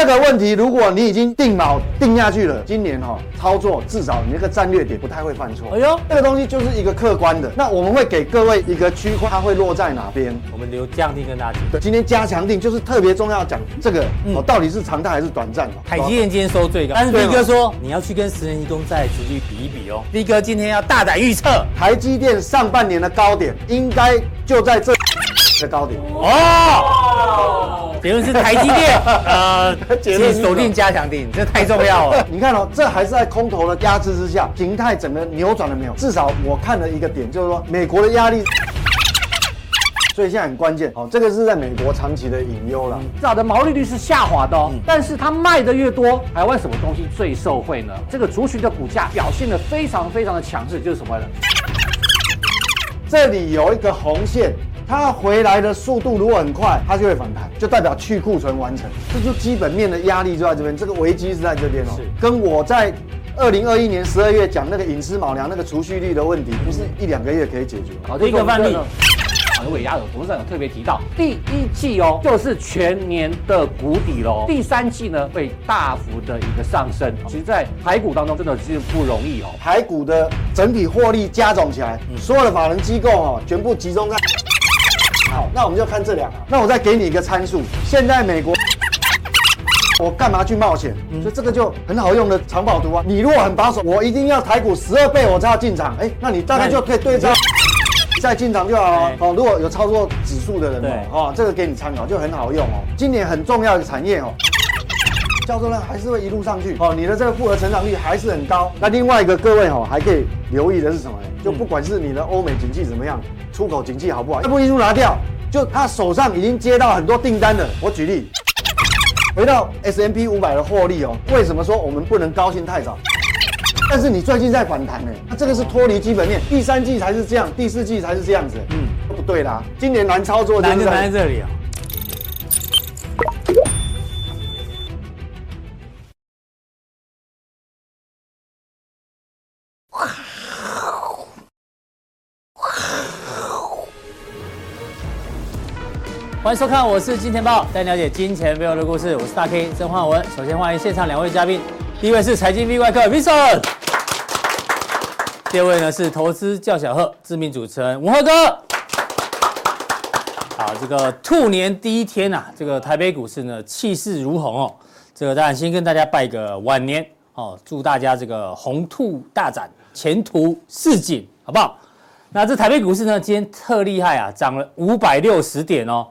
这个问题，如果你已经定锚定下去了，今年哈、哦、操作至少你那个战略点不太会犯错。哎呦，这个东西就是一个客观的。那我们会给各位一个区块，它会落在哪边？我们留加强錠跟大家讲。对，今天加强定就是特别重要，讲这个、嗯、哦，到底是常态还是短暂？台积电今天收最高，但是 B 哥说你要去跟十年期公债殖率比一比哦。B 哥今天要大胆预测，台积电上半年的高点应该就在这。的高点哦，结论是台积电，呃，请锁定加强定，这太重要了。你看哦，这还是在空头的压制之下，形态整个扭转了没有？至少我看了一个点，就是说美国的压力，所以现在很关键哦，这个是在美国长期的隐忧了。至少的毛利率是下滑的哦，但是它卖的越多，台湾什么东西最受惠呢？这个族群的股价表现的非常非常的强势，就是什么呢？这里有一个红线。它回来的速度如果很快，它就会反弹，就代表去库存完成，这就基本面的压力就在这边，这个危机是在这边哦。是，跟我在二零二一年十二月讲那个隐私卯粮那个储蓄率的问题，不是一两个月可以解决。好，这一个范例，好，尾牙有董事长有特别提到，第一季哦，就是全年的谷底喽，第三季呢会大幅的一个上升。其实，在台股当中真的是不容易哦，台股的整体获利加总起来，所有的法人机构哦，全部集中在。好，那我们就看这两个。那我再给你一个参数，现在美国，我干嘛去冒险？所以这个就很好用的藏宝图啊。你如果很保守，我一定要台股十二倍我才要进场。哎，那你大概就可以对照再进场就好了。哦，如果有操作指数的人哦，这个给你参考就很好用哦。今年很重要的产业哦，叫做呢还是会一路上去哦。你的这个复合成长率还是很高。那另外一个各位哈还可以留意的是什么呢？就不管是你的欧美经济怎么样。出口经济好不好？要不一路拿掉，就他手上已经接到很多订单了。我举例，回到 S M P 五百的获利哦，为什么说我们不能高兴太早？但是你最近在反弹呢，那这个是脱离基本面，第三季才是这样，第四季才是这样子，嗯，不对啦，今年难操作，难就难在这里啊。欢迎收看，我是金钱爆，带你了解金钱背后的故事。我是大 K 曾焕文。首先欢迎现场两位嘉宾，第一位是财经 V 外客 Vinson，第二位呢是投资叫小贺，知名主持人文赫哥。好，这个兔年第一天啊，这个台北股市呢气势如虹哦。这个当然先跟大家拜个晚年哦，祝大家这个鸿兔大展，前途似锦，好不好？那这台北股市呢今天特厉害啊，涨了五百六十点哦。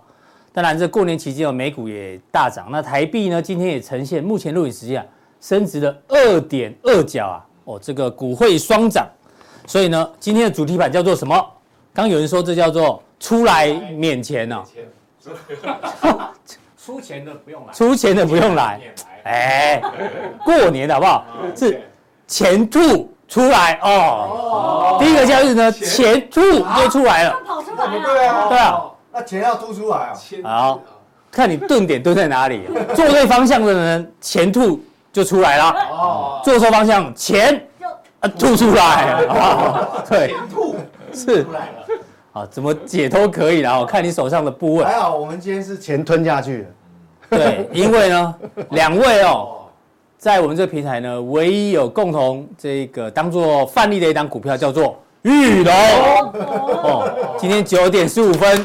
当然，这过年期间哦，美股也大涨。那台币呢，今天也呈现目前录影时间啊，升值了二点二角啊，哦，这个股汇双涨。所以呢，今天的主题版叫做什么？刚有人说这叫做出来免钱呢。出钱的不用来。出钱的不用来。哎，过年的好不好？是钱吐出来哦。第一个交易日呢，钱吐就出来了。跑出来了。对啊。对啊。那钱要吐出来啊！好，看你顿点蹲在哪里，做对方向的人，钱吐就出来了。哦，做错方向，钱啊吐出来。对，钱吐是出来了。好，怎么解都可以啦。我看你手上的部位。还好，我们今天是钱吞下去了。对，因为呢，两位哦，在我们这个平台呢，唯一有共同这个当做范例的一档股票叫做玉龙。哦，今天九点十五分。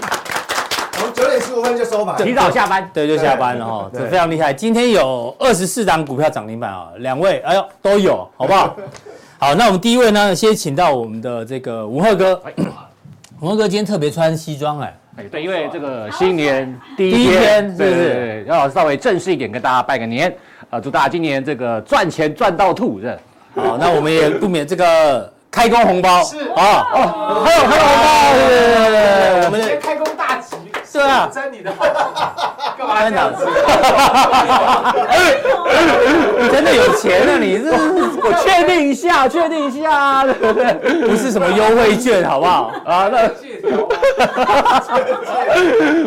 就收盘，提早下班，对，就下班了哈，这非常厉害。今天有二十四档股票涨停板啊，两位，哎呦，都有，好不好？好，那我们第一位呢，先请到我们的这个吴赫哥。吴赫哥今天特别穿西装，哎，哎，对，因为这个新年 第一天，是不是要稍微正式一点，跟大家拜个年啊？祝大家今年这个赚钱赚到吐，是。好，那我们也不免这个开工红包，是啊，哦，还有开工红包，对对对对，我们先开工大吉。对啊，真你的好，干嘛这样子？你真的有钱啊！你是，我确定一下，确定一下，对不对？不是什么优惠券，好不好？啊，那借条，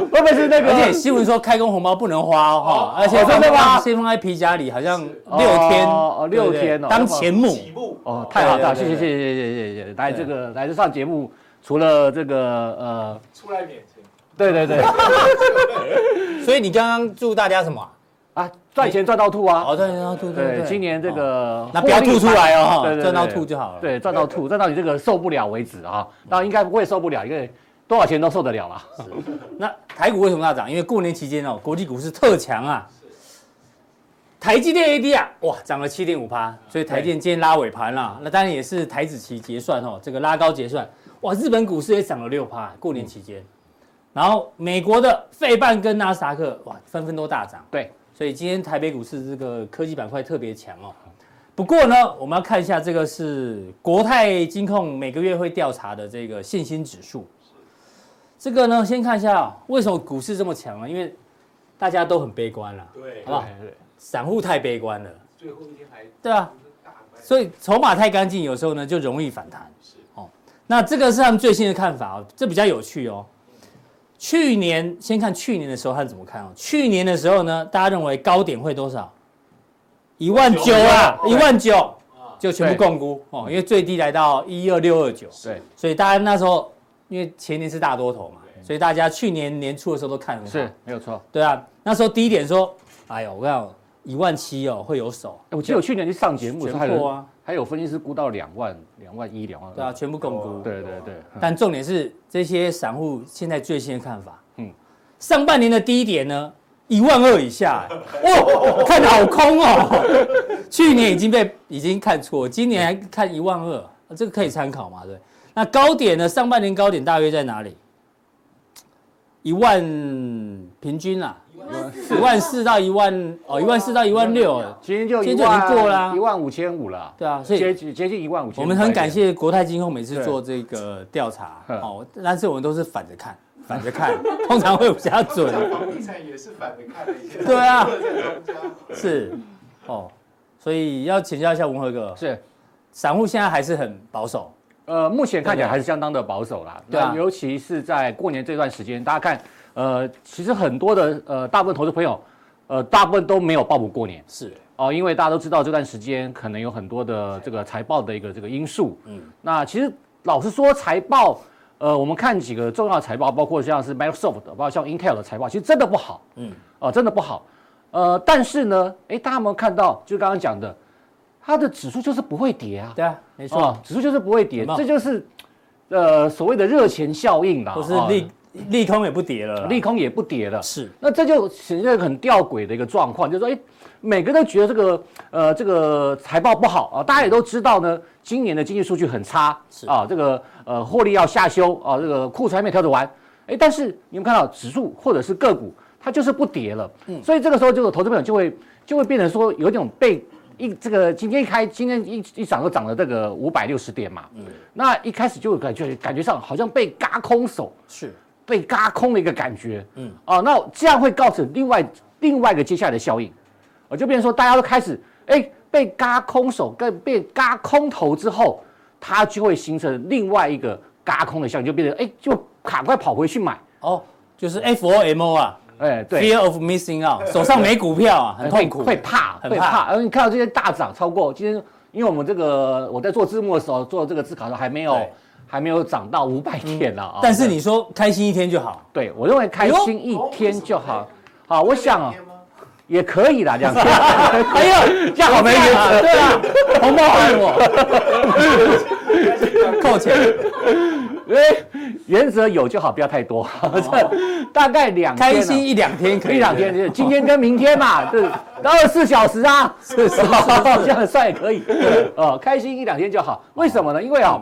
会不会是那个？而且新闻说开工红包不能花哈，而且真的吗？先放在皮夹里，好像六天哦，六天哦，当钱目哦，太好了，谢谢谢谢谢谢谢谢，来这个来这上节目，除了这个呃，出来免钱。对对对，所以你刚刚祝大家什么啊？赚钱赚到吐啊！哦，赚钱赚到吐，对，今年这个那不要吐出来哦，赚到吐就好了。对，赚到吐，赚到你这个受不了为止啊！当然应该不会受不了，因为多少钱都受得了啦。那台股为什么要涨？因为过年期间哦，国际股市特强啊。台积电 AD 啊，哇，涨了七点五趴，所以台积电今天拉尾盘了。那当然也是台子期结算哦，这个拉高结算，哇，日本股市也涨了六趴，过年期间。然后美国的费半跟纳斯达克哇，纷纷都大涨。对，所以今天台北股市这个科技板块特别强哦。不过呢，我们要看一下这个是国泰金控每个月会调查的这个信心指数。这个呢，先看一下为什么股市这么强啊？因为大家都很悲观了，对，好不好？散户太悲观了，最后一天还对啊，所以筹码太干净，有时候呢就容易反弹。是哦，那这个是他们最新的看法哦，这比较有趣哦。去年先看去年的时候，他怎么看哦？去年的时候呢，大家认为高点会多少？一万九啊，一万九就全部共估哦，因为最低来到一二六二九。对，所以大家那时候因为前年是大多头嘛，所以大家去年年初的时候都看很好。是，没有错。对啊，那时候低点说，哎呦，我跟你讲一万七哦会有手。我记得我去年去上节目全破啊。还有分析师估到两万、两万一、两万二。对啊，全部共估。对对对。但重点是这些散户现在最新的看法。嗯。上半年的低点呢，一万二以下，哦，看的好空哦。去年已经被已经看错，今年还看一万二，这个可以参考嘛？对。那高点呢？上半年高点大约在哪里？一万平均啊，一万四。到一万哦，一万四到一万六，今天就今天就已经过了，一万五千五了。对啊，所以接近接近一万五千。我们很感谢国泰金控每次做这个调查哦，但是我们都是反着看，反着看，通常会比较准。房地产也是反着看的，对啊，是。哦，所以要请教一下文和哥，是。散户现在还是很保守。呃，目前看起来还是相当的保守啦。对啊，尤其是在过年这段时间，大家看，呃，其实很多的呃，大部分投资朋友，呃，大部分都没有报补过年。是哦，因为大家都知道这段时间可能有很多的这个财报的一个这个因素。嗯。那其实老实说，财报，呃，我们看几个重要的财报，包括像是 Microsoft 的，包括像 Intel 的财报，其实真的不好。嗯。哦，真的不好。呃，但是呢，哎，大家有没有看到？就刚刚讲的。它的指数就是不会跌啊，对啊，没错，指数就是不会跌，这就是，呃，所谓的热钱效应啦，不是利利空也不跌了，利空也不跌了，是，那这就显现很吊诡的一个状况，就是说，哎，每个人都觉得这个，呃，这个财报不好啊，大家也都知道呢，今年的经济数据很差，是。啊，这个呃获利要下修啊，这个库存还没调整完，哎，但是你们看到指数或者是个股，它就是不跌了，嗯，所以这个时候，这个投资朋友就会就会变成说有一种被。一这个今天一开，今天一一涨就涨了这个五百六十点嘛，嗯，那一开始就感觉感觉上好像被嘎空手，是。被嘎空的一个感觉，嗯，哦，那这样会造成另外另外一个接下来的效应，哦，就变成说大家都开始哎被嘎空手跟被嘎空头之后，它就会形成另外一个嘎空的效应，就变成哎就赶快跑回去买，哦，就是 FOMO 啊。哎，对，Fear of missing out，手上没股票啊，很痛苦，会怕，会怕。而你看到这些大涨超过今天，因为我们这个我在做字幕的时候做这个字考的时候还没有还没有涨到五百点呢啊。但是你说开心一天就好，对我认为开心一天就好。好，我想啊，也可以啦，两天。哎呀，这样好没意思。对啊，红包还我，扣钱。哎，原则有就好，不要太多。这 大概两天，开心一两天可以，一两天，今天跟明天嘛，这，二十四小时啊，是是，这样算也可以。哦，开心一两天就好。为什么呢？因为哦，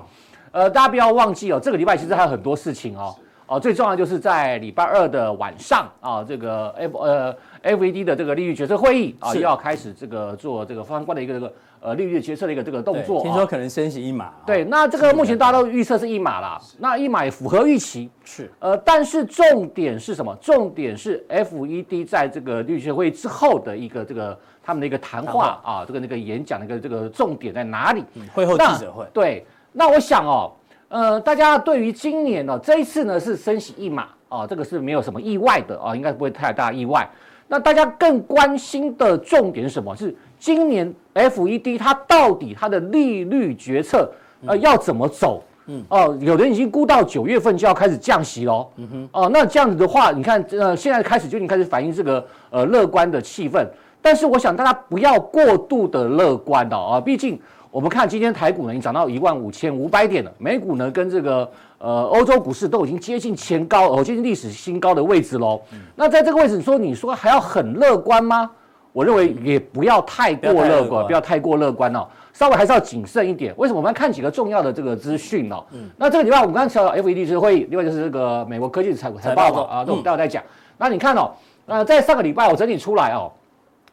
呃，大家不要忘记哦，这个礼拜其实还有很多事情哦。哦，最重要就是在礼拜二的晚上啊，这个 F 呃 FED 的这个利率决策会议啊，又要开始这个做这个相关的一个这个呃利率决策的一个这个动作。听说可能升息一码。对，那这个目前大家都预测是一码啦，那一码也符合预期。是。呃，但是重点是什么？重点是 FED 在这个利率会议之后的一个这个他们的一个谈话啊，这个那个演讲的一个这个重点在哪里？会后记者会。对，那我想哦。呃，大家对于今年呢、哦，这一次呢是升息一码啊、哦，这个是没有什么意外的啊、哦，应该不会太大意外。那大家更关心的重点是什么？是今年 FED 它到底它的利率决策呃要怎么走？嗯哦，有人已经估到九月份就要开始降息喽。嗯哼哦，那这样子的话，你看呃现在开始就已经开始反映这个呃乐观的气氛。但是我想大家不要过度的乐观哦啊，毕竟我们看今天台股呢已经涨到一万五千五百点了，美股呢跟这个呃欧洲股市都已经接近前高哦，接近历史新高的位置喽。嗯、那在这个位置，你说你说还要很乐观吗？我认为也不要太过乐观，不要太过乐观哦，稍微还是要谨慎一点。为什么？我们要看几个重要的这个资讯哦。嗯。那这个礼拜我们刚才提到 FED 是会议，另外就是这个美国科技财财报嘛啊，这我们待会再讲。那你看哦，呃，在上个礼拜我整理出来哦。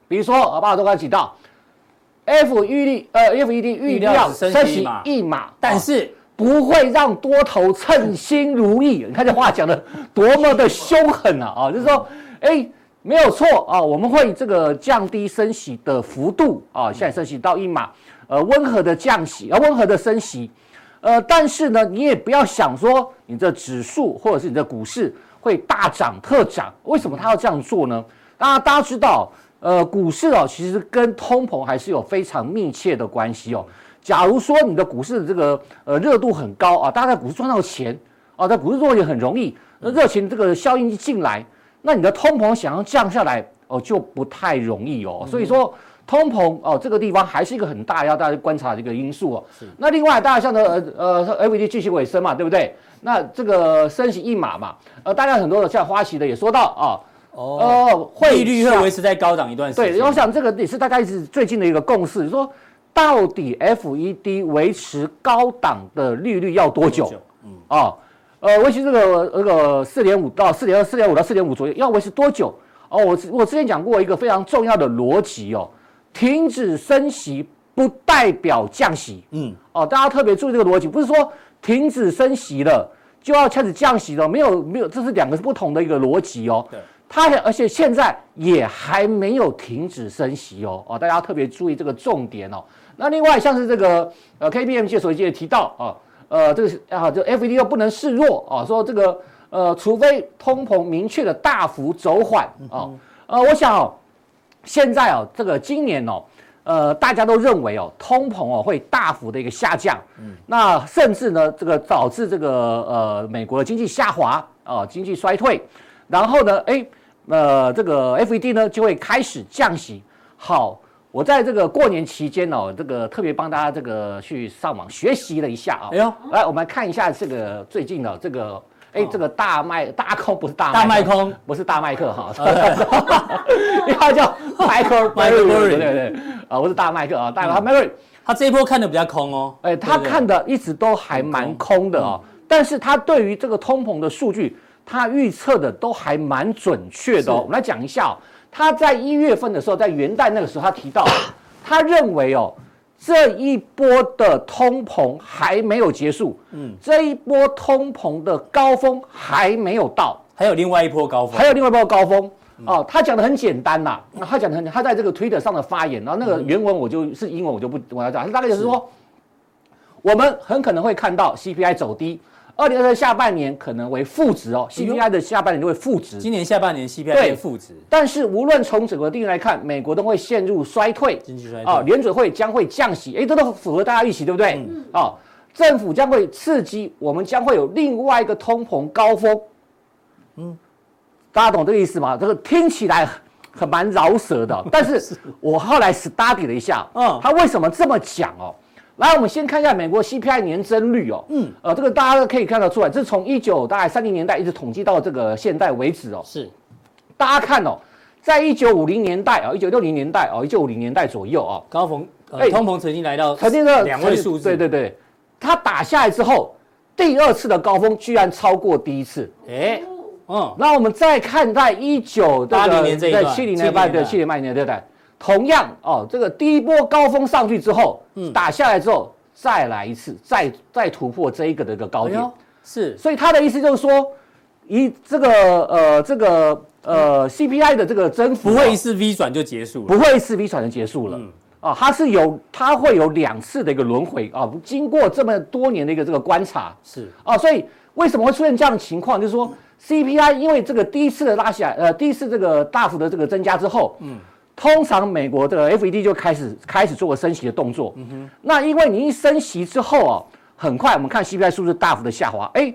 比如说，啊，巴尔都刚提到，F 预率，呃，FED 预料升息一码，但是不会让多头称心如意。你看这话讲的多么的凶狠啊！啊，就是说，哎，没有错啊，我们会这个降低升息的幅度啊，现在升息到一码，呃，温和的降息，啊，温和的升息，呃，但是呢，你也不要想说你的指数或者是你的股市会大涨特涨。为什么他要这样做呢？大家大家知道。呃，股市哦，其实跟通膨还是有非常密切的关系哦。假如说你的股市这个呃热度很高啊，大家在股市赚到钱啊，在股市做也很容易，那热钱这个效应一进来，那你的通膨想要降下来哦，就不太容易哦。所以说通膨哦，这个地方还是一个很大要大家观察的一个因素哦。是。那另外，大家像的呃呃 FED 继续尾声嘛，对不对？那这个升息一码嘛，呃，大家很多的像花旗的也说到啊。哦，利率会维持在高档一段时间。对，我想这个也是大概是最近的一个共识，说到底 FED 维持高档的利率要多久？嗯，啊，呃，维持这个这个四点五到四点二、四点五到四点五左右，要维持多久？哦，我我之前讲过一个非常重要的逻辑哦，停止升息不代表降息。嗯，哦，大家特别注意这个逻辑，不是说停止升息了就要开始降息了，没有没有，这是两个是不同的一个逻辑哦。对。它而且现在也还没有停止升息哦哦，大家特别注意这个重点哦。那另外像是这个呃 KPMG 所也提到啊，呃这个啊就 FED 又不能示弱啊，说这个呃除非通膨明确的大幅走缓啊，呃我想哦现在哦这个今年哦呃大家都认为哦通膨哦会大幅的一个下降，嗯，那甚至呢这个导致这个呃美国的经济下滑啊经济衰退，然后呢哎。呃，这个 FED 呢就会开始降息。好，我在这个过年期间呢、哦，这个特别帮大家这个去上网学习了一下啊、哦。哎呦，来我们来看一下这个最近的这个，哎，这个大麦大空不是大大麦空，不是大麦克哈，他叫 Michael Burry，对对对，啊，不是大麦克啊，大麦 Burry，他这一波看的比较空哦。哎，他看的一直都还蛮空的啊、哦，但是他对于这个通膨的数据。他预测的都还蛮准确的哦。我们来讲一下哦，他在一月份的时候，在元旦那个时候，他提到，他认为哦，这一波的通膨还没有结束，嗯，这一波通膨的高峰还没有到，还有另外一波高峰，还有另外一波高峰。哦。他讲的很简单呐，他讲的很，他在这个 Twitter 上的发言，然后那个原文我就是英文，我就不我要讲，他大概就是说，我们很可能会看到 CPI 走低。二零二三下半年可能为负值哦，CPI 的下半年就会负值。今年下半年 CPI 会负值，但是无论从整个定义来看，美国都会陷入衰退，经济衰退啊，联准会将会降息，哎，这都符合大家预期，对不对？嗯。啊，政府将会刺激，我们将会有另外一个通膨高峰。嗯，大家懂这个意思吗？这个听起来很蛮饶舌的，但是我后来 study 了一下，嗯，他为什么这么讲哦？来，我们先看一下美国 CPI 年增率哦。嗯，呃，这个大家都可以看得出来，这是从一九大概三零年代一直统计到这个现代为止哦。是，大家看哦，在一九五零年代啊，一九六零年代哦，一九五零年代左右啊，高峰，哎，通膨曾经来到曾经的两位数字。对对对，它打下来之后，第二次的高峰居然超过第一次。哎，嗯，那我们再看在一九八零年这一段，七零年代对七零八零年代？同样哦，这个第一波高峰上去之后，嗯，打下来之后再来一次，再再突破这一个的一个高点，是，所以他的意思就是说，一这个呃这个呃 CPI 的这个增幅不会一次 V 转就结束了，不会一次 V 转就结束了，嗯，啊，它是有它会有两次的一个轮回啊，经过这么多年的一个这个观察，是。啊，所以为什么会出现这样的情况？就是说 CPI 因为这个第一次的拉起来，呃，第一次这个大幅的这个增加之后，嗯。通常美国的 FED 就开始开始做个升息的动作，嗯哼，那因为你一升息之后哦，很快我们看 CPI 数字大幅的下滑，哎，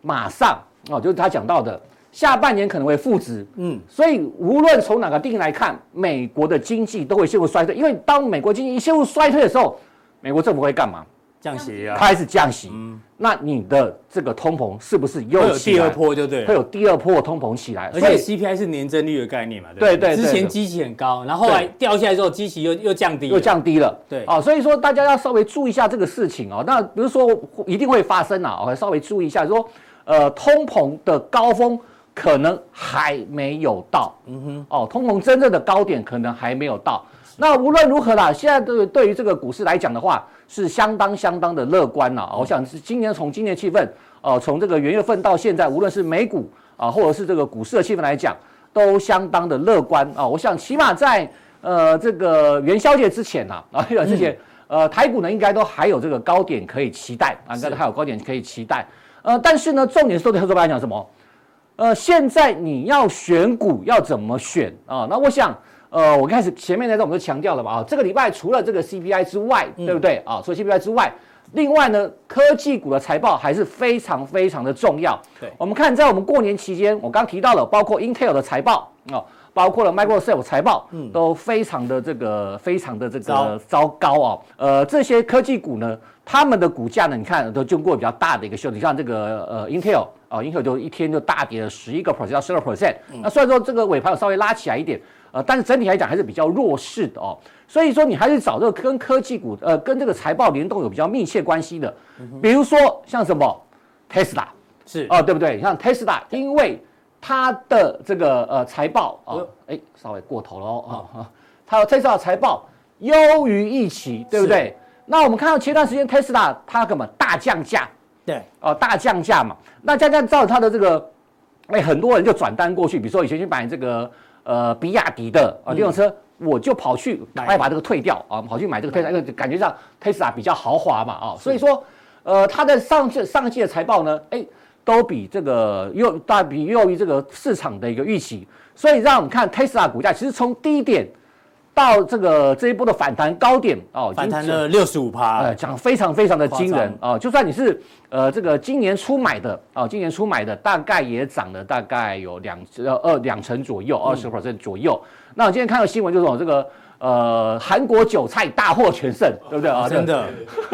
马上哦，就是他讲到的下半年可能会负值。嗯，所以无论从哪个定义来看，美国的经济都会陷入衰退。因为当美国经济一陷入衰退的时候，美国政府会干嘛？降息啊，开始降息。嗯，那你的这个通膨是不是又有第二波？就对，会有第二波通膨起来。而且 CPI 是年增率的概念嘛？对对。之前基期很高，然后后来掉下来之后，基期又又降低，又降低了。对哦，所以说大家要稍微注意一下这个事情哦。那比如说一定会发生啊，我稍微注意一下，说呃通膨的高峰可能还没有到。嗯哼。哦，通膨真正的高点可能还没有到。那无论如何啦，现在对对于这个股市来讲的话，是相当相当的乐观了。我想是今年从今年气氛，呃，从这个元月份到现在，无论是美股啊，或者是这个股市的气氛来讲，都相当的乐观啊。我想起码在呃这个元宵节之前呐，啊，之前呃台股呢应该都还有这个高点可以期待啊，应该都还有高点可以期待。呃，但是呢，重点是对特斯拉来讲什么？呃，现在你要选股要怎么选啊？那我想。呃，我开始前面那段我们都强调了嘛，啊，这个礼拜除了这个 CPI 之外，嗯、对不对啊？除了 CPI 之外，另外呢，科技股的财报还是非常非常的重要。对，我们看在我们过年期间，我刚刚提到了，包括 Intel 的财报啊，包括了 Microsoft 财报，嗯，都非常的这个非常的这个糟糕啊。呃，这些科技股呢，他们的股价呢，你看都经过比较大的一个修正，像这个呃 Intel 啊，Intel 就一天就大跌了十一个 percent 到十二 percent。那虽然说这个尾盘有稍微拉起来一点。呃，但是整体来讲还是比较弱势的哦，所以说你还是找这个跟科技股，呃，跟这个财报联动有比较密切关系的，比如说像什么，Tesla 是哦，对不对？像 Tesla，因为它的这个呃财报啊，哎，稍微过头了哦啊，它有 Tesla 财报优于预期，对不对？那我们看到前段时间 Tesla 它干嘛大降价？对，哦，大降价嘛，那降价造成它的这个，哎，很多人就转单过去，比如说以前去买这个。呃，比亚迪的啊，电动车，我就跑去，赶快把这个退掉啊，跑去买这个特斯拉，因为感觉上 Tesla 比较豪华嘛啊，所以说，呃，它的上季上季的财报呢，哎，都比这个又大比优于这个市场的一个预期，所以让我们看 Tesla 股价，其实从低点。到这个这一波的反弹高点哦，反弹了六十五趴，呃，讲非常非常的惊人啊！就算你是呃这个今年初买的哦，今年初买的大概也涨了大概有两呃二两成左右，二十 percent 左右。那我今天看到新闻就是说这个。呃，韩国韭菜大获全胜，对不对啊？真的，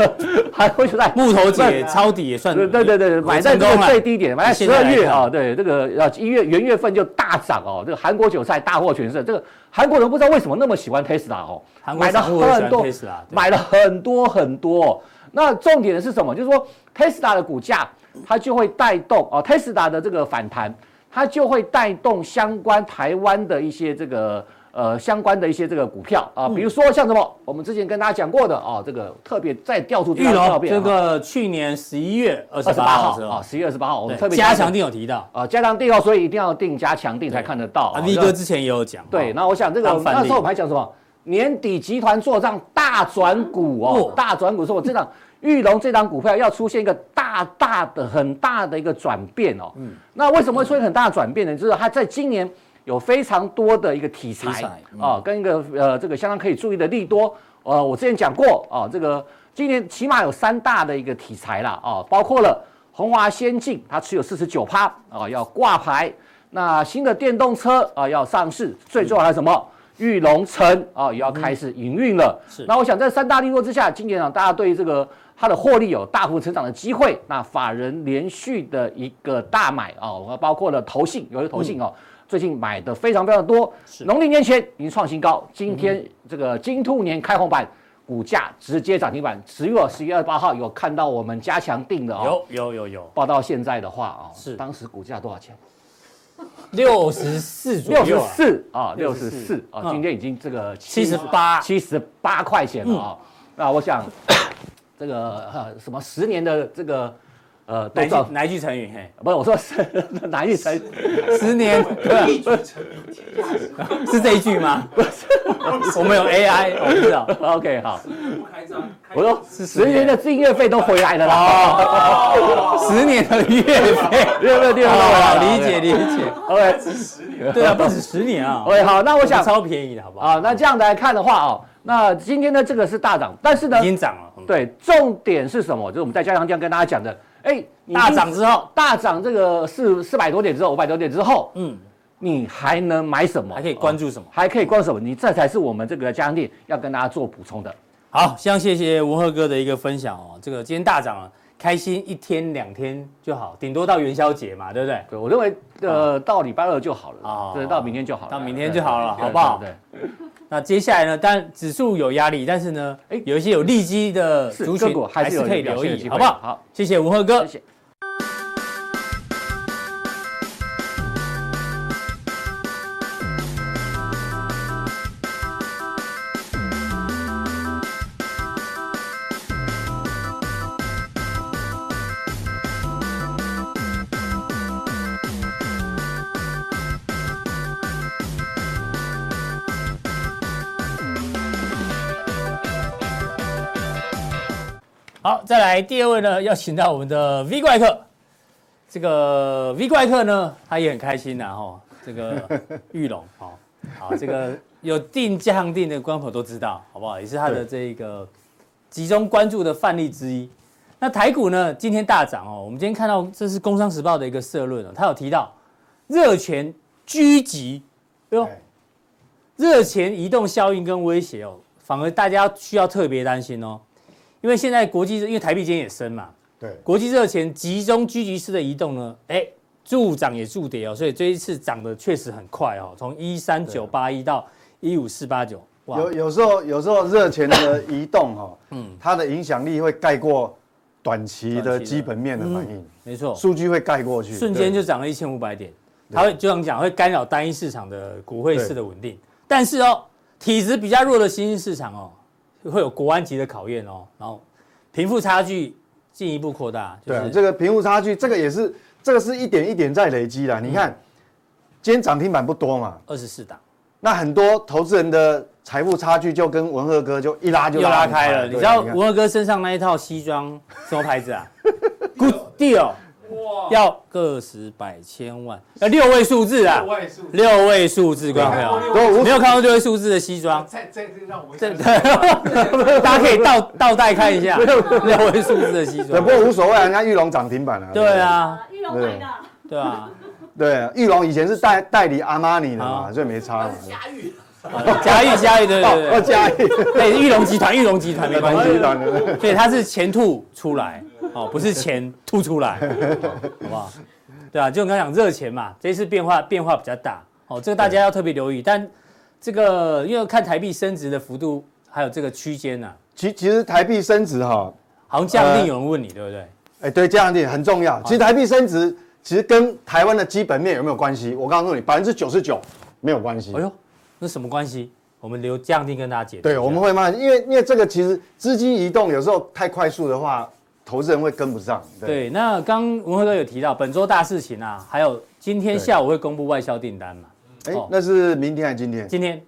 韩国韭菜木头姐抄底也算对对对对，买在这个最低点，买在十二月啊，对这个呃一月元月份就大涨哦，这个韩国韭菜大获全胜，这个韩国人不知道为什么那么喜欢 Tesla 哦，买了很多，买了很多很多。那重点的是什么？就是说 Tesla 的股价它就会带动哦，Tesla 的这个反弹，它就会带动相关台湾的一些这个。呃，相关的一些这个股票啊，比如说像什么，我们之前跟大家讲过的啊，这个特别再调出这张照片，这个去年十一月二十八号啊，十一月二十八号，我们特别加强定有提到啊，加强定哦，所以一定要定加强定才看得到。啊，V 哥之前也有讲。对，那我想这个那时候我们还讲什么？年底集团做账大转股哦，大转股，说我这档 玉龙这档股票要出现一个大大的很大的一个转变哦。嗯，那为什么会出现很大的转变呢？就是它在今年。有非常多的一个题材，啊，跟一个呃这个相当可以注意的利多，呃，我之前讲过啊，这个今年起码有三大的一个题材啦啊，包括了红华先进，它持有四十九趴啊，要挂牌，那新的电动车啊要上市，最重要还有什么？玉龙城啊也要开始营运了。是，那我想在三大利多之下，今年啊大家对这个它的获利有大幅成长的机会，那法人连续的一个大买啊，包括了投信，有些投信哦。嗯最近买的非常非常多，农历年前已经创新高。今天这个金兔年开红盘，股价直接涨停板。十月十一月二十八号有看到我们加强定的哦，有有有有。报到现在的话啊，是当时股价多少钱？六十四左右，六十四啊，六十四啊，今天已经这个七十八，七十八块钱了啊。那我想这个什么十年的这个。呃，哪句哪一句成语？嘿，不是我说是 哪一句成语？十年，对，是这一句吗？不是，我们有 AI，我不知道。OK，好。我说十年的订阅费都回来了啦。哦，十年的月费，月费月费，理解理解。OK，不止十年。对啊，不止十年啊。OK，好，那我想超便宜的好不好？啊，那这样来看的话哦，那今天呢这个是大涨，但是呢，已经涨了。对，重点是什么？就是我们在加强錠跟大家讲的。哎，大涨之后，大涨这个四四百多点之后，五百多点之后，嗯，你还能买什么？还可以关注什么？还可以关注什么？你这才是我们这个加强錠要跟大家做补充的。好，先谢谢文赫哥的一个分享哦。这个今天大涨了。开心一天两天就好，顶多到元宵节嘛，对不对？对，我认为呃，到礼拜二就好了啊，对，到明天就好了，到明天就好了，好不好？对。那接下来呢？当然指数有压力，但是呢，哎，有一些有利基的族群还是可以留意，好不好？好，谢谢吴赫哥。谢谢。好，再来第二位呢，要请到我们的 V 怪客。这个 V 怪客呢，他也很开心呐，哈。这个 玉龙，好，好，这个有定加强錠的观众都知道，好不好？也是他的这个集中关注的范例之一。那台股呢，今天大涨哦。我们今天看到这是《工商时报》的一个社论哦，他有提到热钱聚集，哎呦，热钱移动效应跟威胁哦，反而大家需要特别担心哦。因为现在国际，因为台币今天也升嘛，对，国际热钱集中聚集式的移动呢，哎，助涨也助跌哦，所以这一次涨得确实很快哦，从一三九八一到一五四八九，有有时候有时候热钱的移动哈，嗯，它的影响力会盖过短期的基本面的反应，没错，数据会盖过去，瞬间就涨了一千五百点，它会就像讲会干扰单一市场的股汇市的稳定，但是哦，体质比较弱的新兴市场哦。会有国安级的考验哦，然后贫富差距进一步扩大。对啊，这个贫富差距，这个也是这个是一点一点在累积的。你看，今天涨停板不多嘛，二十四档，那很多投资人的财富差距就跟文赫哥就一拉就拉开了。你知道文赫哥身上那一套西装什么牌子啊？Good deal。哇！要个十百千万，要六位数字啊！六位数字，各位朋友，没有看过六位数字的西装。在在这让我们，大家可以倒倒带看一下 六位数字的西装。不过无所谓啊，人家玉龙涨停板了。对啊，玉龙买的。对啊，对，玉龙以前是代代理阿玛尼的嘛，所以没差嘛。嘉裕，嘉裕，对对对，嘉裕，对，玉龙集团，玉龙集团没关系，所以它是钱吐出来。哦，不是钱吐出来，好不好？对啊，就我刚刚讲热钱嘛，这次变化变化比较大，哦，这个大家要特别留意。但这个因为看台币升值的幅度，还有这个区间呐。其其实台币升值哈，好像加强錠有人问你，对不对？哎，对，加强錠很重要。其实台币升值，其实跟台湾的基本面有没有关系？我告诉你，百分之九十九没有关系。哎呦，那什么关系？我们留加强錠跟大家解释。对，我们会慢，因为因为这个其实资金移动有时候太快速的话。投资人会跟不上。对，对那刚文辉哥有提到本周大事情啊，还有今天下午会公布外销订单嘛？哎，那是明天还是今天？今天，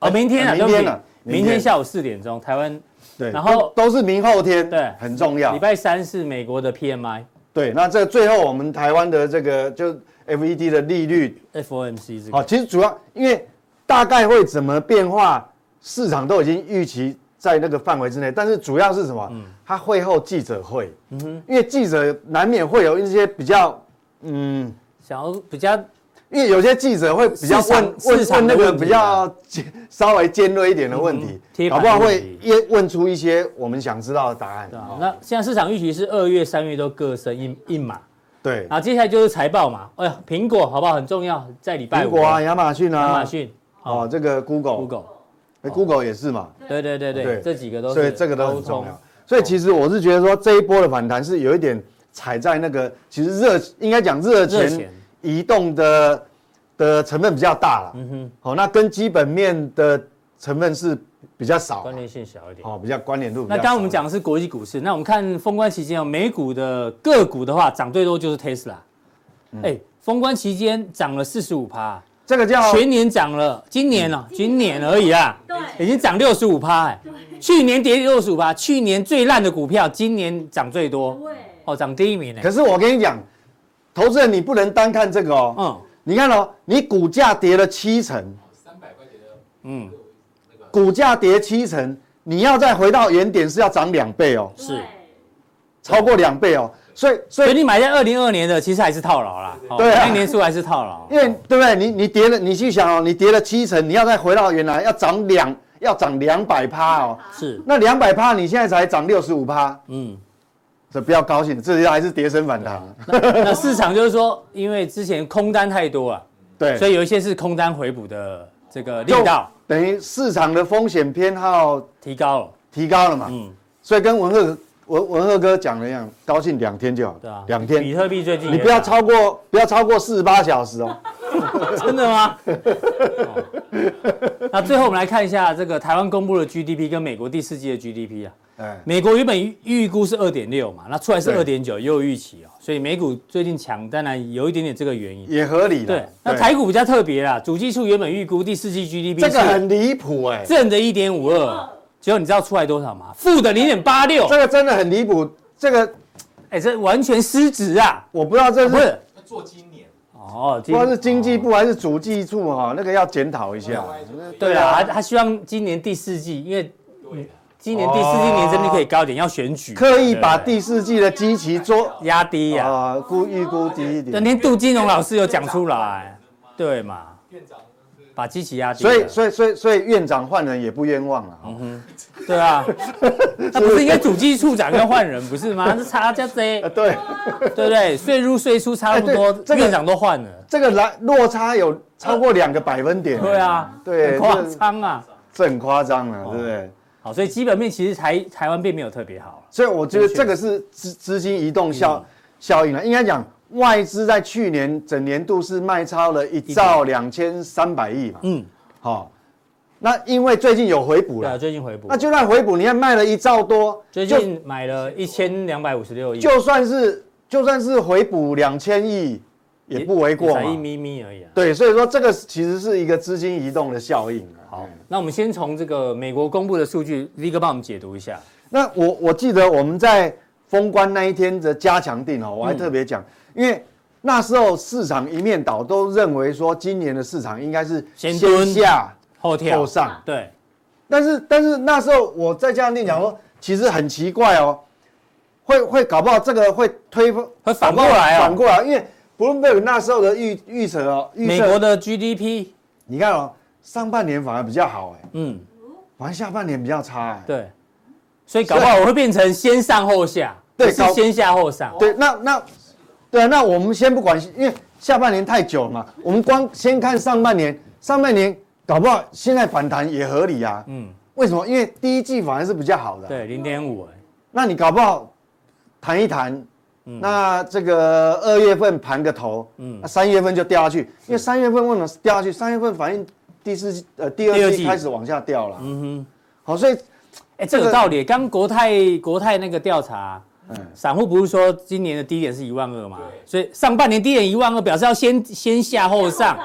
哦，明天啊，明天啊，明天下午四点钟，台湾。对，然后都是明后天，对，很重要。礼拜三是美国的 PMI。对，那这最后我们台湾的这个就 FED 的利率，FOMC 这个。好，其实主要因为大概会怎么变化，市场都已经预期。在那个范围之内，但是主要是什么？嗯，他会后记者会，嗯哼，因为记者难免会有一些比较，嗯，想要比较，因为有些记者会比较问问问那个比较稍微尖锐一点的问题，搞不好会问问出一些我们想知道的答案。那现在市场预期是二月、三月都各升一一码，对。然后接下来就是财报嘛，哎呀，苹果好不好？很重要，在礼拜五。苹果啊，亚马逊啊，亚马逊，哦，这个 Google，Google。哎，Google 也是嘛？对对对对，这几个都是。所以这个都很重要。所以其实我是觉得说，这一波的反弹是有一点踩在那个，其实热应该讲热钱移动的的成分比较大了。嗯哼。好，那跟基本面的成分是比较少，关联性小一点。哦，比较关联度。那刚刚我们讲的是国际股市，那我们看封关期间哦，美股的个股的话，涨最多就是 Tesla。哎，封关期间涨了四十五趴。这个叫全年涨了，今年了，今年而已啊，对，已经涨六十五趴，哎，去年跌六十五趴，去年最烂的股票，今年涨最多，对，哦，涨第一名呢。可是我跟你讲，投资人你不能单看这个哦，嗯，你看哦，你股价跌了七成，三百块钱的，嗯，股价跌七成，你要再回到原点是要涨两倍哦，是，超过两倍哦，所以所以你买在二零二年的，其实还是套牢啦。哦对啊那年出还是套牢。因为对不对？你你跌了，你去想哦，你跌了七成，你要再回到原来要涨两要涨两百趴哦，是，那两百趴你现在才涨六十五趴，嗯，这不要高兴，这还是跌升反弹。那市场就是说，因为之前空单太多啊，对，所以有一些是空单回补的这个力道等于市场的风险偏好提高了。提高了嘛。嗯，所以跟文赫文文赫哥讲了一样，高兴两天就好，对啊，两天比，特币最近你不要超过不要超过四十八小时哦。真的吗？哦那最后我们来看一下这个台湾公布的 GDP 跟美国第四季的 GDP 啊。哎，美国原本预预估是二点六嘛，那出来是二对点九，也有预期哦，所以美股最近强，当然有一点点这个原因。也合理的。对，那台股比较特别啦，主计处原本预估第四季 GDP 这个很离谱哎，正的一点五二，结果你知道出来多少吗？负的零点八六这，个真的很离谱。这个哎，这完全失职啊！我不知道这是不是做今年，哦，不知道是经济部还是主计处哈，那个要检讨一下。对啊，他他希望今年第四季，因为，今年第四季年增率可以高一点，要选举，刻意把第四季的基期做压低呀。啊估预估低一对，点。连杜金龙老师有讲出来，对嘛？院长是把基期压低。所以所以所以所以院长换人也不冤枉了。对啊，那不是应该主机处长要换人不是吗？这差价这，呃，对，对不对？税入税出差不多院长都换了。这个来落差有超过两个百分点。对啊，对很夸张啊。这很夸张了，对不对？好，所以基本面其实台台湾并没有特别好。所以我觉得这个是资资金移动效效应了。应该讲外资在去年整年度是卖超了一兆两千三百亿嘛。嗯，好，那因为最近有回补对啊，了，最近回补那，就算回补，你看卖了一兆多，最近买了一千两百五十六亿，就算是就算是回补两千亿，也不为过才一。咪咪而已啊。对，所以说这个其实是一个资金移动的效应啊。好，那我们先从这个美国公布的数据，立哥帮我们解读一下。那我我记得我们在封关那一天的加强定哦，我还特别讲，因为那时候市场一面倒，都认为说今年的市场应该是先蹲先下后跳。后上，对，但是但是那时候我在这样念讲说，其实很奇怪哦，会会搞不好这个会推会反过来哦。反过来，因为 Bloomberg 那时候的预预测哦，预测。美国的 GDP，你看哦，上半年反而比较好哎，嗯，反而下半年比较差哎。对，所以搞不好我会变成先上后下，对是先下后上。对，那那对啊，那我们先不管，因为下半年太久了嘛，我们光先看上半年，上半年搞不好现在反弹也合理啊。嗯，为什么？因为第一季反而是比较好的。，对，零点五，那你搞不好谈一谈，那这个二月份盘个头，嗯，那三月份就掉下去，因为三月份为什么掉下去？三月份反映第四季呃第二季季开始往下掉了。嗯哼，好，所以哎，这有道理。刚国泰国泰那个调查，嗯散户不是说今年的低点是一万二嘛？所以上半年低点一万二，表示要先先下后上。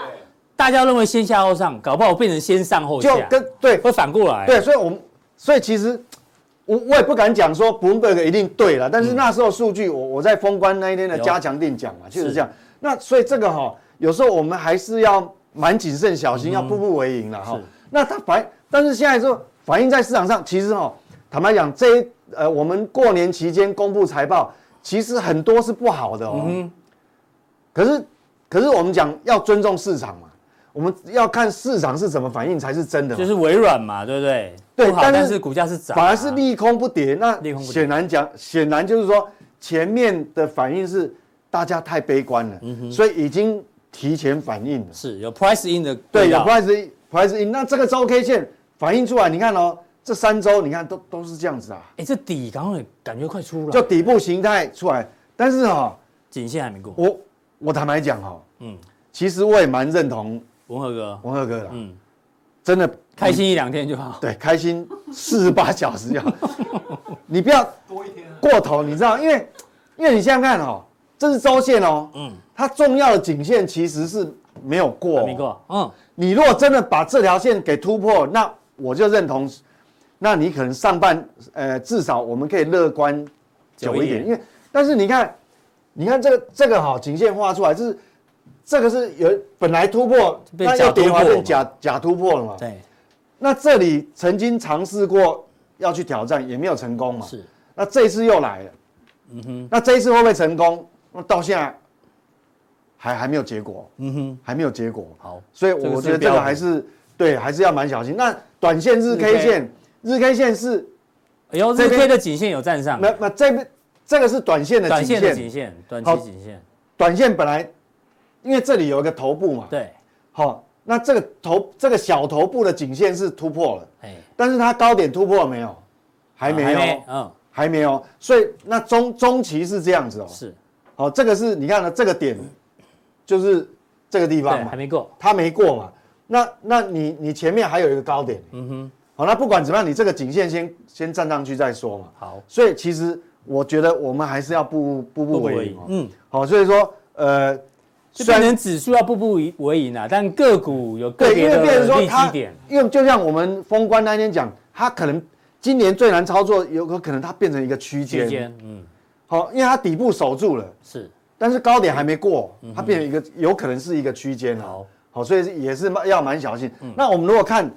大家认为先下后上，搞不好变成先上后下就，跟对会反过来。对，所以我们所以其实我我也不敢讲说 Bloomberg 一定对了，但是那时候数据我我在封关那一天的加强定讲嘛，确是实这样。那所以这个哈、有时候我们还是要蛮谨慎小心，要步步为营了哈。那它反，但是现在说反映在市场上，其实哈，坦白讲，这一呃我们过年期间公布财报，其实很多是不好的哦。嗯可是可是我们讲要尊重市场嘛，我们要看市场是怎么反应才是真的。就是微软嘛，对不对？对但是但是股价是涨啊，反而是利空不跌。那显然讲，显然就是说前面的反应是大家太悲观了，嗯所以已经提前反应了。是有 price in 的对，有 price price in。那这个周 K 线反映出来，你看哦，这三周你看都都是这样子啊，哎，这底刚刚感觉快出了，就底部形态出来。但是哈、哦，颈线还没过。我我坦白讲哈、哦，嗯，其实我也蛮认同文和哥，文赫哥的，嗯，真的开心一两天就好。对，开心四十八小时要，你不要多一天啊，过头，你知道，因为因为你想想看哦，这是周线哦，嗯，它重要的颈线其实是没有过、还没过，嗯，你如果真的把这条线给突破，那我就认同，那你可能上半呃至少我们可以乐观久一点，一因为但是你看，你看这个这个哈颈线画出来，就是这个是有本来突破，那又跌回来突破变假假突破了嘛，对，那这里曾经尝试过要去挑战，也没有成功嘛，是，那这一次又来了，嗯哼，那这一次会不会成功？那到现在还还没有结果，嗯哼，还没有结果。好，所以我觉得这个还是对，还是要蛮小心。那短线日 K 线，日 K 线是，哎呦，日 K 的颈线有站上，那那这边这个是短线的颈线，短线的颈线，短期颈线，短线本来因为这里有一个头部嘛，对，好，那这个头这个小头部的颈线是突破了，哎，但是它高点突破了没有？还没有，嗯，还没有。所以那中中期是这样子哦，是，好，这个是你看呢，这个点就是这个地方嘛，还没过，它没过嘛。那那你你前面还有一个高点，嗯哼，好，那不管怎么样，你这个颈线先先站上去再说嘛。好，所以其实我觉得我们还是要步步步步为营，嗯，好，所以说呃，虽然指数要步步为营啊，但个股有个别的利基点，因为就像我们封关那天讲，它可能。今年最难操作，有可能它变成一个区间，嗯，好，因为它底部守住了，是，但是高点还没过，它变成一个有可能是一个区间，好，好，所以也是要蛮小心。那我们如果看，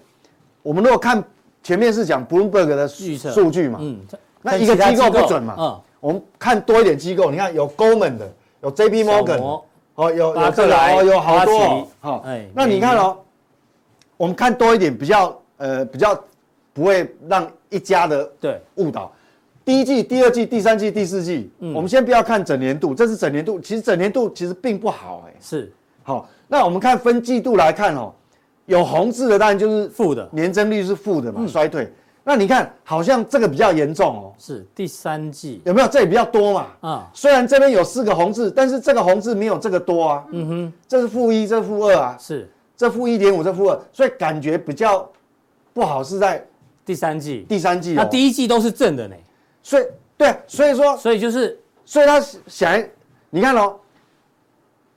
我们如果看前面是讲 Bloomberg 的数数据嘛，嗯，那一个机构不准嘛，嗯，我们看多一点机构，你看有 Goldman 的，有 JP Morgan，哦，有有这个哦，有好多，好，哎，那你看哦，我们看多一点，比较呃比较不会让。一家的对。误导，第一季、第二季、第三季、第四季，嗯，我们先不要看整年度，这是整年度，其实整年度其实并不好，哎，是，好，那我们看分季度来看哦，有红字的当然就是负的，年增率是负的嘛，衰退。那你看好像这个比较严重哦，是第三季。有没有？这也比较多嘛，啊，虽然这边有四个红字，但是这个红字没有这个多啊，嗯哼，这是负一，这是负二啊，是，这负一点五，这负二，所以感觉比较不好是在。第三季，第三季，那第一季都是正的呢，所以对，所以说，所以就是，所以他想，你看哦，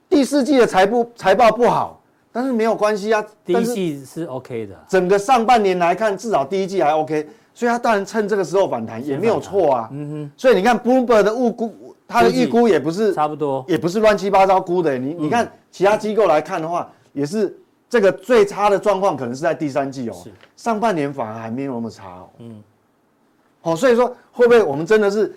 第四季的财不财报不好，但是没有关系啊，第一季是 OK 的，整个上半年来看，至少第一季还 OK，所以他当然趁这个时候反弹也没有错啊，嗯哼，所以你看 Bloomberg 的预估，它的预估也不是差不多，也不是乱七八糟估的，你你看其他机构来看的话，也是。这个最差的状况可能是在第三季哦，上半年反而还没有那么差哦。嗯，好，所以说会不会我们真的是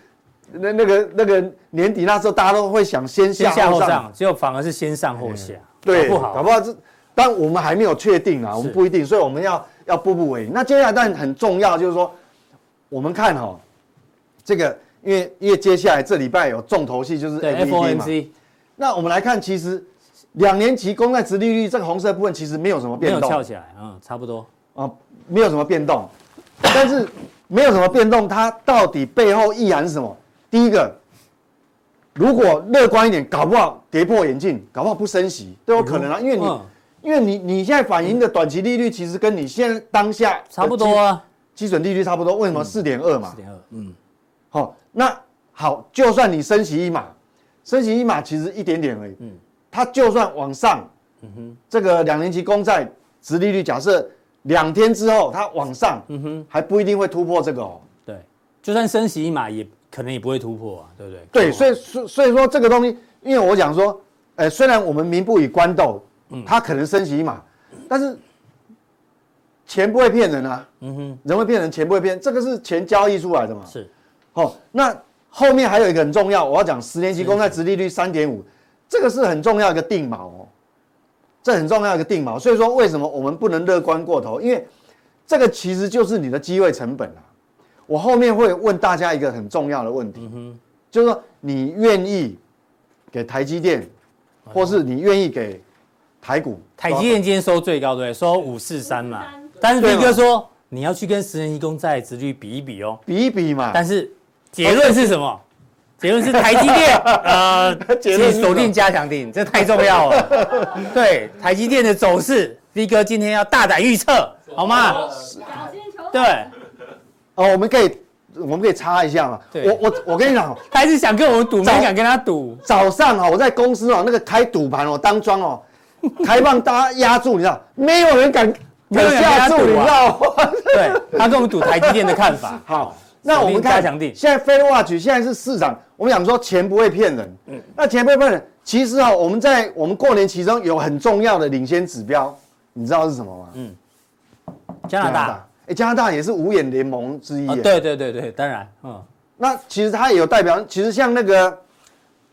那那个那个年底那时候大家都会想先下后上，结果反而是先上后下，对，不好，搞不好这，但我们还没有确定啊，我们不一定，所以我们要要步步为营。那接下来但很重要就是说，我们看哈，这个因为因为接下来这礼拜有重头戏就是 FOMC 嘛，那我们来看其实。两年期公债殖利率这个红色部分其实没有什么变动，没有翘起来，嗯，差不多啊，没有什么变动，但是没有什么变动，它到底背后意涵是什么？第一个，如果乐观一点，搞不好跌破眼镜，搞不好不升息都有可能啊，因为你，因为你你现在反映的短期利率其实跟你现在当下差不多啊，基准利率差不多，为什么四点二嘛？四点二，嗯，好，那好，就算你升息一码，升息一码其实一点点而已，嗯。它就算往上，嗯哼，这个两年期公债值利率假设两天之后它往上，嗯哼，还不一定会突破这个哦。对，就算升息一码，也可能也不会突破啊，对不对？对，所以所所以说这个东西，因为我讲说，呃，虽然我们民不与官斗，嗯，它可能升息一码，但是钱不会骗人啊，嗯哼，人会骗人，钱不会骗，这个是钱交易出来的嘛。是，哦，那后面还有一个很重要，我要讲十年期公债殖利率三点五。这个是很重要一个定锚哦，这很重要一个定锚。所以说，为什么我们不能乐观过头？因为这个其实就是你的机会成本啊。我后面会问大家一个很重要的问题，就是说你愿意给台积电，或是你愿意给台股？台积电今天收最高对，收五四三嘛。但是斌哥说你要去跟十年期公债殖率比一比哦，比一比嘛。但是结论是什么？结论是台积电，呃，请锁定加强定，这太重要了。对，台积电的走势，V 哥今天要大胆预测，好吗？对，哦，我们可以，我们可以插一下嘛。我我我跟你讲，还是想跟我们赌，没敢跟他赌。早上啊，我在公司哦，那个开赌盘哦，当庄哦，开放大家压住，你知道，没有人敢敢下注，你知道吗？对，他跟我们赌台积电的看法。好。那我们看，现在 FedWatch 现在是市场，我们讲说钱不会骗人，嗯，那钱不会骗人，其实啊，我们在我们过年其中有很重要的领先指标，你知道是什么吗？嗯，加拿大，哎，加拿大也是五眼联盟之一，对对对对，当然，嗯，那其实它也有代表，其实像那个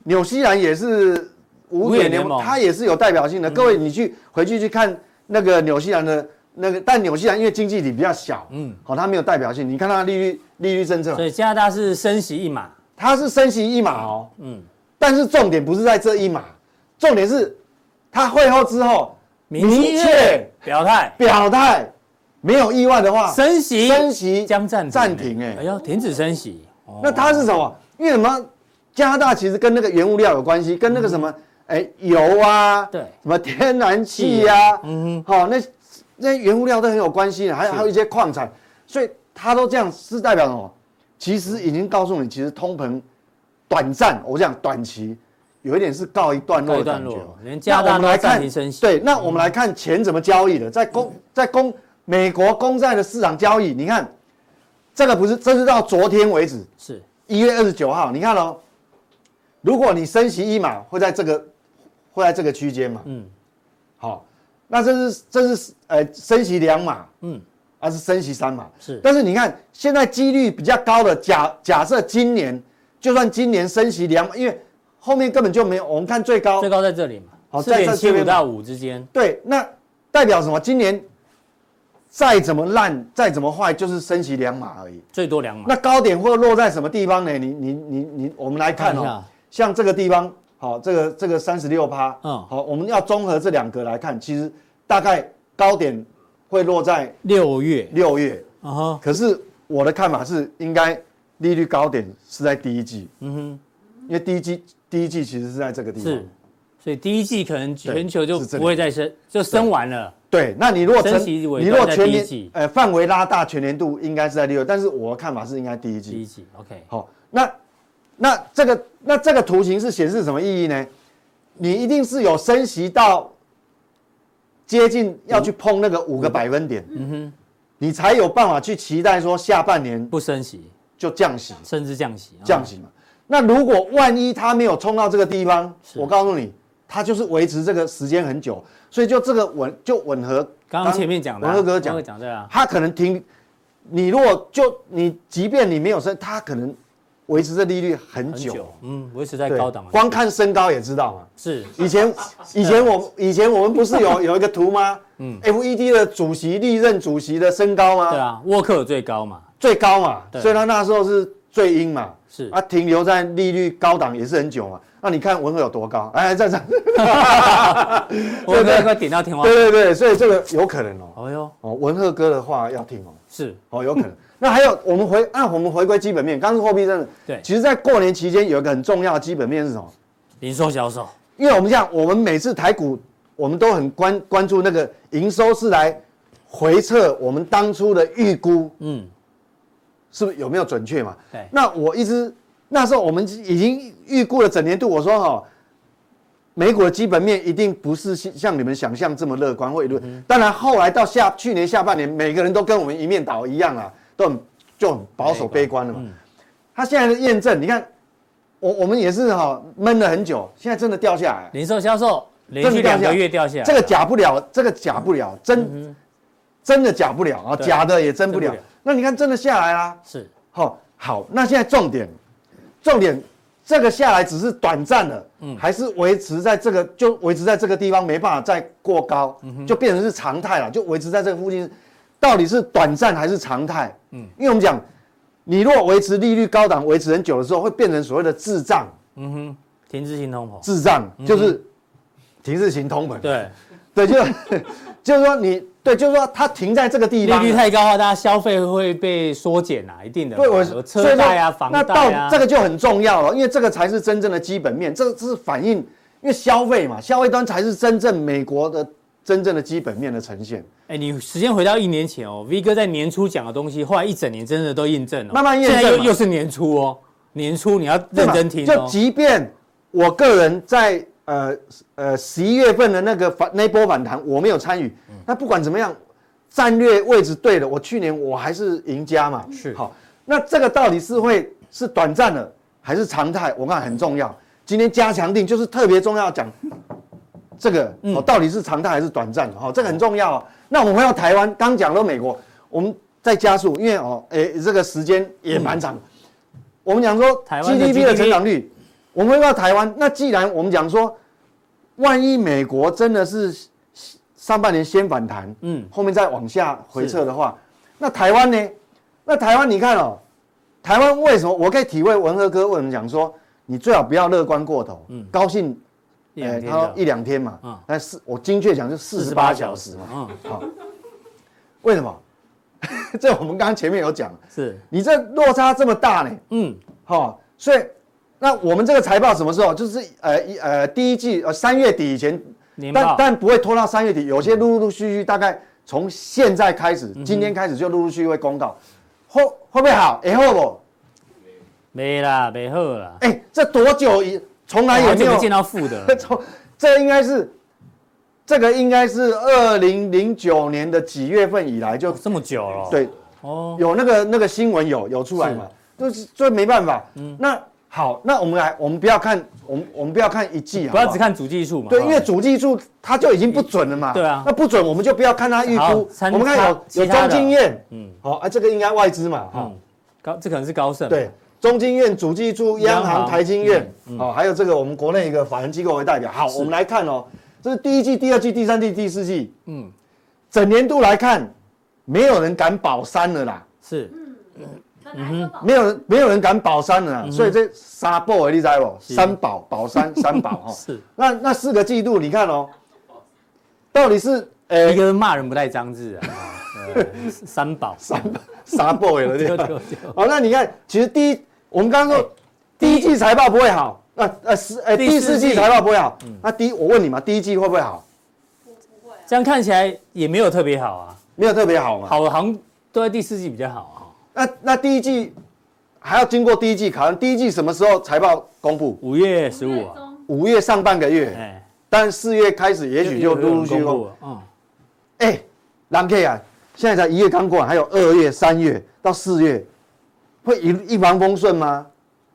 纽西兰也是五眼联盟，它也是有代表性的。各位，你去回去去看那个纽西兰的那个，但纽西兰因为经济体比较小，嗯，好，它没有代表性。你看它利率利率政策，所以加拿大是升息一码，它是升息一码。哦，嗯，但是重点不是在这一码，重点是它会后之后明确表态。表态，没有意外的话，升息升息将暂暂停，哎，哎呦，停止升息。那它是什么？因为什么？加拿大其实跟那个原物料有关系，跟那个什么，哎，油啊，对，什么天然气啊，嗯哼，好，那那原物料都很有关系的，还有还有一些矿产，所以它都这样是代表什么？其实已经告诉你，其实通膨短暂，我讲短期有一点是告一段落的感觉。连加拿大都暂停升息。对，那我们来看钱怎么交易的，在公在公美国公债的市场交易，你看。这个不是，这是到昨天为止，是一月二十九号。你看哦，如果你升息一码，会在这个，会在这个区间嘛？嗯，好，那这是这是呃升息两码，嗯，还是升息三码？是。但是你看现在几率比较高的假假设今年，就算今年升息两码，因为后面根本就没有，我们看最高最高在这里嘛，好，四点七五到五之间。对，那代表什么？今年。再怎么烂，再怎么坏，就是升息两码而已，最多两码。那高点会落在什么地方呢？你你你你，我们来看哦，像这个地方，好，这个这个三十六趴，嗯，好，我们要综合这两个来看，其实大概高点会落在六月，六月，啊哈。可是我的看法是，应该利率高点是在第一季，嗯哼，因为第一季第一季其实是在这个地方，是，所以第一季可能全球就不会再升，就升完了。对，那你如果成，你如果全年，呃，范围拉大，全年度应该是在六月，但是我的看法是应该第一季。第一季，OK。好，那那这个那这个图形是显示什么意义呢？你一定是有升息到接近要去碰那个五个百分点，嗯哼，你才有办法去期待说下半年不升息。就降息，甚至降息，降息嘛。那如果万一它没有冲到这个地方，我告诉你。它就是维持这个时间很久，所以就这个吻就吻合刚刚前面讲的，文赫哥讲讲对啊，它可能停，你如果就你即便你没有升，它可能维持这利率很久，嗯，维持在高档，光看身高也知道嘛，是以前 以前我以前我们不是有有一个图吗？嗯，FED 的主席历任主席的身高吗？对啊，沃克最高嘛，最高嘛，所以他那时候是最鹰嘛，是啊，停留在利率高档也是很久嘛。那你看文赫有多高？哎，在这，文赫 快点到天花板。对对对，所以这个有可能哦。哦哟，哦，文赫哥的话要听哦。是，哦，有可能。那还有，我们回按我们回归基本面，刚是货币政策。对，其实，在过年期间有一个很重要的基本面是什么？零售销售。因为我们讲，我们每次台股，我们都很关关注那个营收是来回测我们当初的预估，嗯，是不是有没有准确嘛？对。那我一直。那时候我们已经预估了整年度，我说哈，美股的基本面一定不是像你们想象这么乐观或一路。当然后来到下去年下半年，每个人都跟我们一面倒一样啊，都很就很保守悲观了嘛。他现在的验证，你看我我们也是哈闷了很久，现在真的掉下来，零售销售连续两个月掉下来，这个假不了，这个假不了，真真的假不了啊，假的也真不了。那你看真的下来啦，是。好，好，那现在重点。重点，这个下来只是短暂的，嗯，还是维持在这个，就维持在这个地方，没办法再过高，就变成是常态了，就维持在这个附近，到底是短暂还是常态？嗯，因为我们讲，你如果维持利率高档维持很久的时候，会变成所谓的滞胀，嗯哼，停滞性通膨，滞胀就是停滞型通膨，对，对，就 就是说你。对，就是说它停在这个地方，利率太高的话，大家消费会被缩减啊，一定的。对，我车贷啊，房贷啊，那到这个就很重要了，因为这个才是真正的基本面，这个是反映，因为消费嘛，消费端才是真正美国的真正的基本面的呈现。哎，你时间回到一年前哦，V 哥在年初讲的东西，后来一整年真的都印证了，慢慢验证。现在又又是年初哦，年初你要认真听哦。就即便我个人在呃呃十一月份的那个反那波反弹，我没有参与。那不管怎么样，战略位置对了，我去年我还是赢家嘛。是好，那这个到底是会是短暂的还是常态？我看很重要。今天加强定就是特别重要讲这个哦，到底是常态还是短暂的？哈，这个很重要。那我们回到台湾，刚讲了美国，我们再加速，因为哦，哎，这个时间也蛮长。我们讲说 GDP 的成长率，我们回到台湾，那既然我们讲说，万一美国真的是上半年先反弹，嗯，后面再往下回撤的话，那台湾呢？那台湾你看哦，台湾为什么我可以体会文和哥为什么讲说，你最好不要乐观过头，嗯，高兴，哎，他说一两天嘛，嗯。但是我精确讲就四十八小时嘛，嗯，好，为什么？这我们刚刚前面有讲，是，你这落差这么大呢？嗯，好，所以那我们这个财报什么时候？就是呃一呃第一季呃三月底以前，但但不会拖到三月底，有些陆陆续续大概从现在开始，今天开始就陆陆续续会公告，会会不会好？哎会不？没啦，没好啦，哎，这多久以从来也没有见到负的？这应该是这个应该是二零零九年的几月份以来就这么久了，，对。哦，有那个那个新闻有有出来嘛？就是所以没办法。嗯。那好，那我们来，我们不要看，我们我们不要看一季好好不要只看主技术嘛，对，哦因为主技术它就已经不准了嘛。对啊。那不准我们就不要看它预估。我们看有有中经验，嗯。好啊，这个应该外资嘛，哈。嗯，，高，这可能是高盛，对，中经院、主计处、央央行行、台经院，哦，还有这个我们国内一个法人机构为代表。好，我们来看哦，这是第一季、第二季、第三季、第四季，嗯，整年度来看，没有人敢保三了啦。是，嗯。没有人没有人敢保三了啊，所以这三宝你知道不？嗯是。三宝保三 三宝哈。是，那那四个季度你看哦，到底是呃一个人骂人不带脏字啊，三宝，三三宝了 对吧对对？对，好，那你看，其实第一我们刚刚说第一季财报不会好，那呃四呃第四季财报不会好，那第一我问你嘛，第一季会不会好？不会这样看起来也没有特别好啊，没有特别好嘛。好好像都在第四季比较好啊，那那第一季还要经过第一季考量，第一季什么时候财报公布？五月十五啊，五月上半个月，哎，但四月开始也许就陆陆续续嗯，哎，蓝 K 啊，现在才一月刚过完，还有二月、三月到四月，会一一帆风顺吗？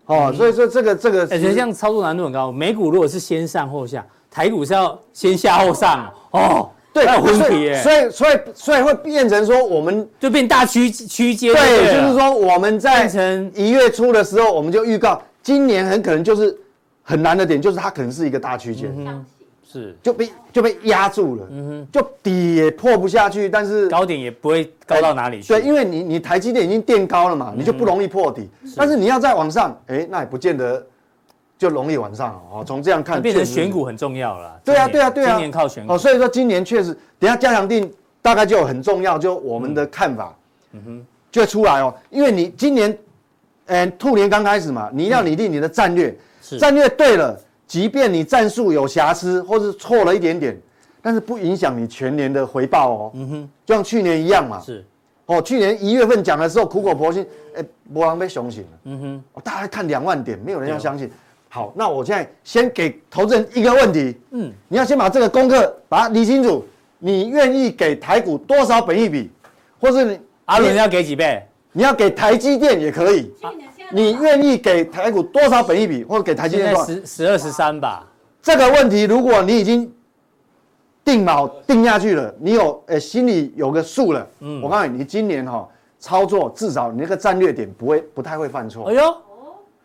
哦，所以说这个这个，哎，觉得这样操作难度很高。美股如果是先上后下，台股是要先下后上哦，对，那有分所以，所以所以所以会变成说我们就变大区区间，对，就是说说我们在成一月初的时候，我们就预告今年很可能就是很难的点，就是它可能是一个大区间，是就被就被压住了，嗯哼就底也破不下去，但是高点也不会高到哪里去，对，因为你你台积电已经垫高了嘛，你就不容易破底。但是你要再往上，哎，那也不见得就容易往上哦。从这样看，变成选股很重要了。对啊，对啊，对啊。今年靠选股哦，，所以说今年确实，等下加强定大概就很重要，就我们的看法，嗯哼，就会出来哦。因为你今年，嗯，兔年刚开始嘛，你要拟定你的战略，是战略对了，即便你战术有瑕疵或是错了一点点，但是不影响你全年的回报哦。嗯哼，就像去年一样嘛。是哦，去年一月份讲的时候苦口婆心，哎，博狼被熊醒了。嗯哼，哦，大家看两万点，没有人要相信。好，那我现在先给投资人一个问题，嗯，你要先把这个功课把它理清楚。你愿意给台股多少本益比，或是你你阿伦要给几倍？你要给台积电也可以。你愿意给台股多少本益比，或者给台积电多少？十十二十三吧，这个问题，如果你已经定锚定下去了，你有呃心里有个数了，嗯，我告诉你，你今年哈、操作至少你那个战略点不会不太会犯错。哎，呦，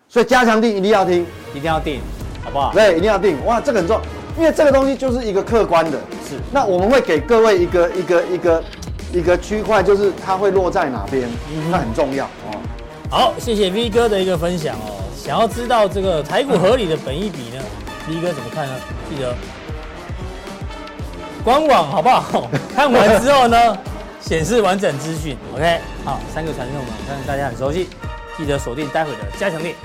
所以加强定一定要听，一定要定，好不好？对，一定要定，哇，这个很重要，因为这个东西就是一个客观的，是。那我们会给各位一个一个一个一个区块，就是它会落在哪边，那很重要哦。好，谢谢 V 哥的一个分享哦。想要知道这个台股合理的本益比呢，V 哥怎么看呢？记得官网好不好？看完之后呢，显示完整资讯。OK，好，三个传送门，相信大家很熟悉，记得锁定待会的加强錠。